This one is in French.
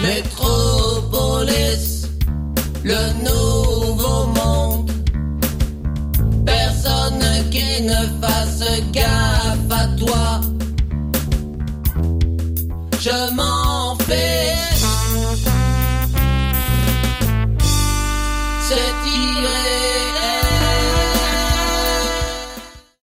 Métropolis, le nouveau monde. Personne qui ne fasse gaffe à toi. Je m'en fiche. C'est tiré